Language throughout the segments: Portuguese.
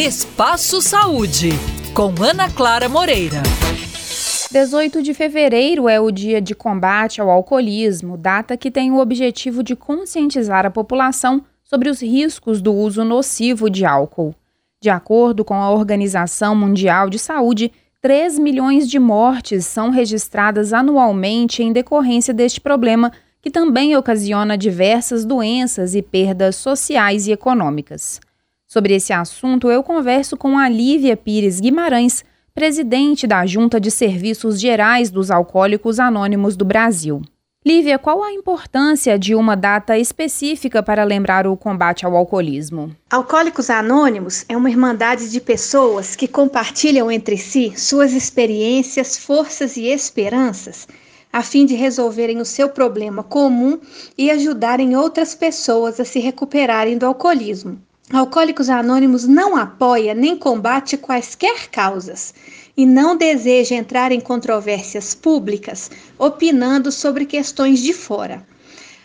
Espaço Saúde, com Ana Clara Moreira. 18 de fevereiro é o dia de combate ao alcoolismo, data que tem o objetivo de conscientizar a população sobre os riscos do uso nocivo de álcool. De acordo com a Organização Mundial de Saúde, 3 milhões de mortes são registradas anualmente em decorrência deste problema, que também ocasiona diversas doenças e perdas sociais e econômicas. Sobre esse assunto, eu converso com a Lívia Pires Guimarães, presidente da Junta de Serviços Gerais dos Alcoólicos Anônimos do Brasil. Lívia, qual a importância de uma data específica para lembrar o combate ao alcoolismo? Alcoólicos Anônimos é uma irmandade de pessoas que compartilham entre si suas experiências, forças e esperanças a fim de resolverem o seu problema comum e ajudarem outras pessoas a se recuperarem do alcoolismo. Alcoólicos Anônimos não apoia nem combate quaisquer causas e não deseja entrar em controvérsias públicas opinando sobre questões de fora.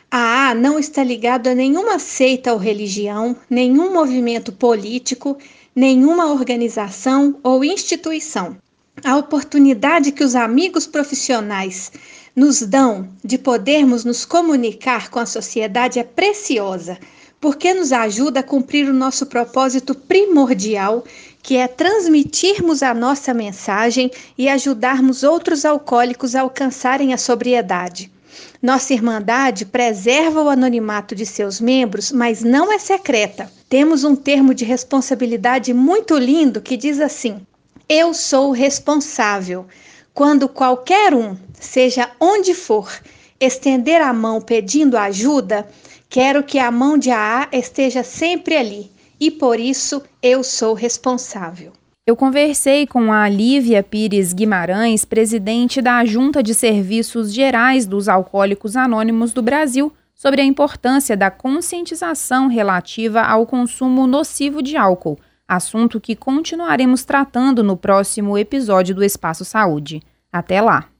A A não está ligado a nenhuma seita ou religião, nenhum movimento político, nenhuma organização ou instituição. A oportunidade que os amigos profissionais nos dão de podermos nos comunicar com a sociedade é preciosa porque nos ajuda a cumprir o nosso propósito primordial, que é transmitirmos a nossa mensagem e ajudarmos outros alcoólicos a alcançarem a sobriedade. Nossa Irmandade preserva o anonimato de seus membros, mas não é secreta. Temos um termo de responsabilidade muito lindo que diz assim: Eu sou responsável. Quando qualquer um, seja onde for, estender a mão pedindo ajuda, Quero que a mão de AA esteja sempre ali e por isso eu sou responsável. Eu conversei com a Lívia Pires Guimarães, presidente da Junta de Serviços Gerais dos Alcoólicos Anônimos do Brasil, sobre a importância da conscientização relativa ao consumo nocivo de álcool, assunto que continuaremos tratando no próximo episódio do Espaço Saúde. Até lá!